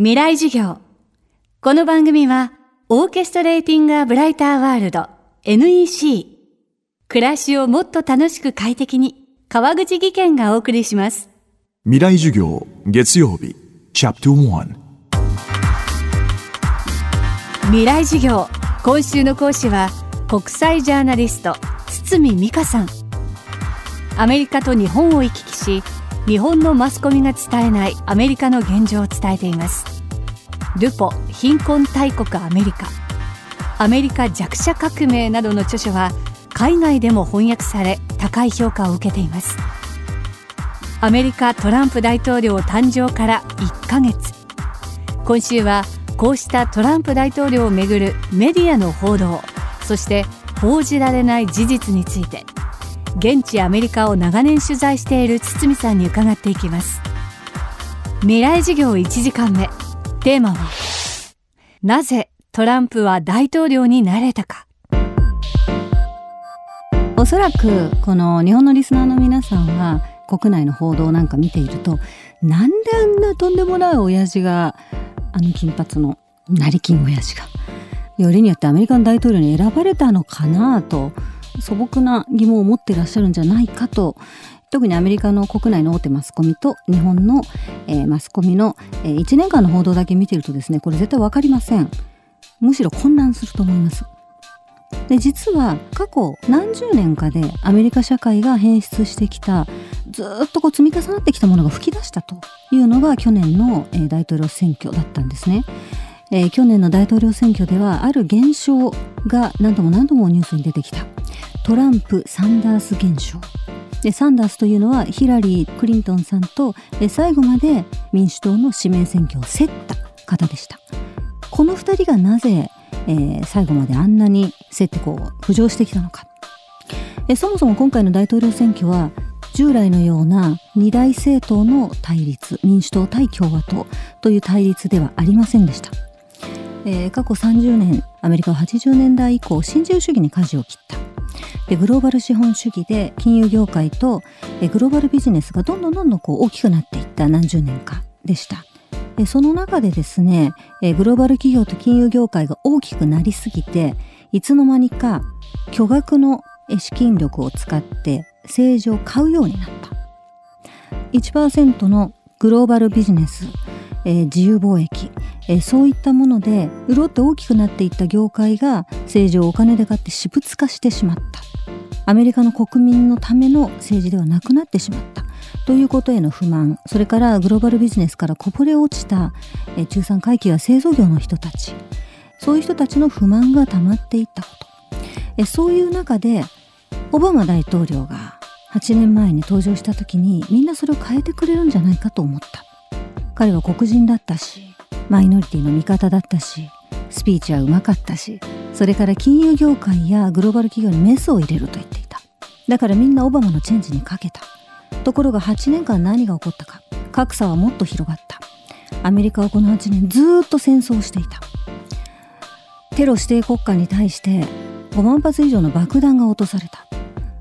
未来授業。この番組は、オーケストレーティング・ア・ブライター・ワールド NEC。暮らしをもっと楽しく快適に、川口義賢がお送りします。未来授業月曜日チャプター未来授業。今週の講師は、国際ジャーナリスト、堤美香さん。アメリカと日本を行き来し、日本のマスコミが伝えないアメリカの現状を伝えています。ルポ貧困大国アメリカ。アメリカ弱者革命などの著書は海外でも翻訳され高い評価を受けています。アメリカトランプ大統領誕生から1ヶ月。今週はこうしたトランプ大統領をめぐるメディアの報道そして報じられない事実について。現地アメリカを長年取材している堤さんに伺っていきます。未来授業1時間目。テーマはなぜトランプは大統領になれたか。おそらくこの日本のリスナーの皆さんは国内の報道なんか見ているとなんであんなとんでもない親父があの金髪の成金親父がよりによってアメリカの大統領に選ばれたのかなと素朴な疑問を持ってらっしゃるんじゃないかと。特にアメリカの国内の大手マスコミと日本の、えーマスコミの、え1年間の報道だけ見てるとですねこれ絶対わかりません。むしろ混乱すると思います。で実は過去何十年かでアメリカ社会が変質してきたずっとこう積み重なってきたものが吹き出したというのが去年の、えー大統領選挙だったんですね。えー去年の大統領選挙ではある現象が何度も何度もニュースに出てきた。トランプ・サンダース現象。でサンダースというのはヒラリー・クリントンさんと最後まで民主党の指名選挙を競った方でした。この2人がなぜ、えー最後まであんなに競ってこう浮上してきたのか。えそもそも今回の大統領選挙は従来のような二大政党の対立民主党対共和党という対立ではありませんでした、えー過去30年アメリカは80年代以降新自由主義に舵を切った。でグローバル資本主義で金融業界とえグローバルビジネスがどんどんどんどんこう大きくなっていった何十年かでした。でその中でですねえグローバル企業と金融業界が大きくなりすぎていつの間にか巨額の資金力を使って政治を買うようになった。1%のグローバルビジネス、えー自由貿易、えそういったもので潤って大きくなっていった業界が政治をお金で買って私物化してしまった。アメリカの国民のための政治ではなくなってしまった。ということへの不満。それからグローバルビジネスからこぼれ落ちた、え中産階級や製造業の人たち。そういう人たちの不満が溜まっていったこと。えそういう中でオバマ大統領が8年前に登場した時にみんなそれを変えてくれるんじゃないかと思った。彼は黒人だったしマイノリティの味方だったしスピーチはうまかったしそれから金融業界やグローバル企業にメスを入れると言っていた。だからみんなオバマのチェンジにかけた。ところが8年間何が起こったか格差はもっと広がった。アメリカはこの8年ずっと戦争をしていた。テロ指定国家に対して5万発以上の爆弾が落とされた。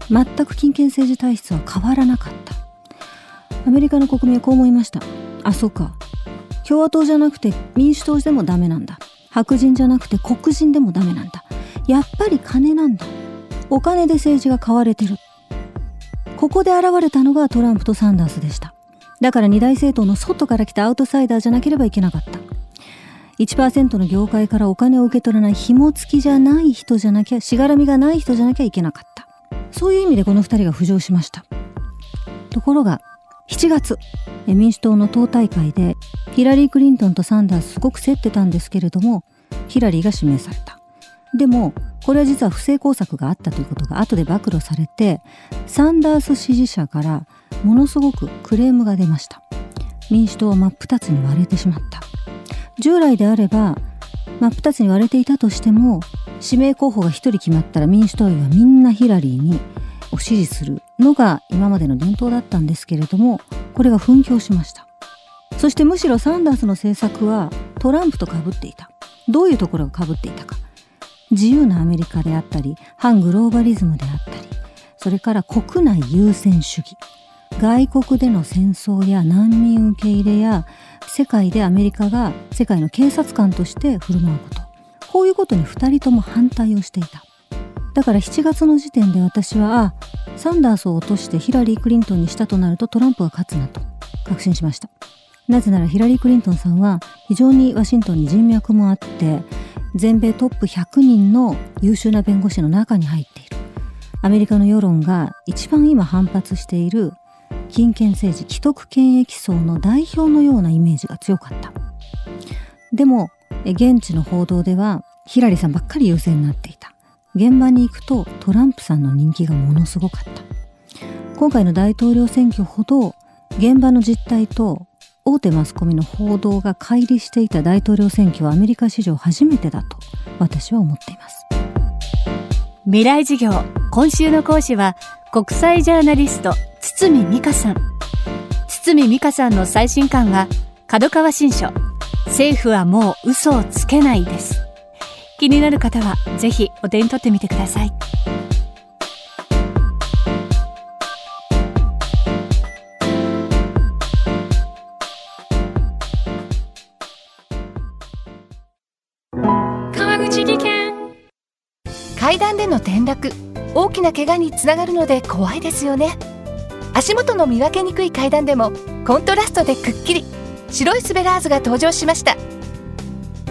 全く金権政治体質は変わらなかった。アメリカの国民はこう思いました。あそうか。共和党じゃなくて民主党でもダメなんだ。白人じゃなくて黒人でもダメなんだ。やっぱり金なんだ。お金で政治が買われてる。ここで現れたのがトランプとサンダースでした。だから二大政党の外から来たアウトサイダーじゃなければいけなかった。1%の業界からお金を受け取らない紐付きじゃない人じゃなきゃしがらみがない人じゃなきゃいけなかった。そういう意味でこの2人が浮上しました。ところが7月民主党の党大会でヒラリー・クリントンとサンダースすごく競ってたんですけれどもヒラリーが指名された。でもこれは実は不正工作があったということが後で暴露されてサンダース支持者からものすごくクレームが出ました。民主党は真っ二つに割れてしまった。従来であれば真っ二つに割れていたとしても指名候補が一人決まったら民主党員はみんなヒラリーにを支持する。のが今までの伝統だったんですけれどもこれが紛糾しました。そしてむしろサンダースの政策はトランプと被っていた。どういうところが被っていたか。自由なアメリカであったり反グローバリズムであったりそれから国内優先主義。外国での戦争や難民受け入れや世界でアメリカが世界の警察官として振る舞うこと。こういうことに2人とも反対をしていた。だから7月の時点で私はサンダースを落としてヒラリー・クリントンにしたとなるとトランプが勝つなと確信しました。なぜならヒラリー・クリントンさんは非常にワシントンに人脈もあって全米トップ100人の優秀な弁護士の中に入っている。アメリカの世論が一番今反発している金権政治既得権益層の代表のようなイメージが強かった。でも現地の報道ではヒラリーさんばっかり優勢になってい現場に行くとトランプさんの人気がものすごかった。今回の大統領選挙ほど現場の実態と大手マスコミの報道が乖離していた大統領選挙はアメリカ史上初めてだと私は思っています。未来授業今週の講師は国際ジャーナリスト堤美香さん。堤美香さんの最新刊は角川新書。政府はもう嘘をつけないです。気になる方はぜひお手に取ってみてください。川口技研。階段での転落。大きな怪我につながるので怖いですよね。足元の見分けにくい階段でもコントラストでくっきり。白いスベラーズが登場しました。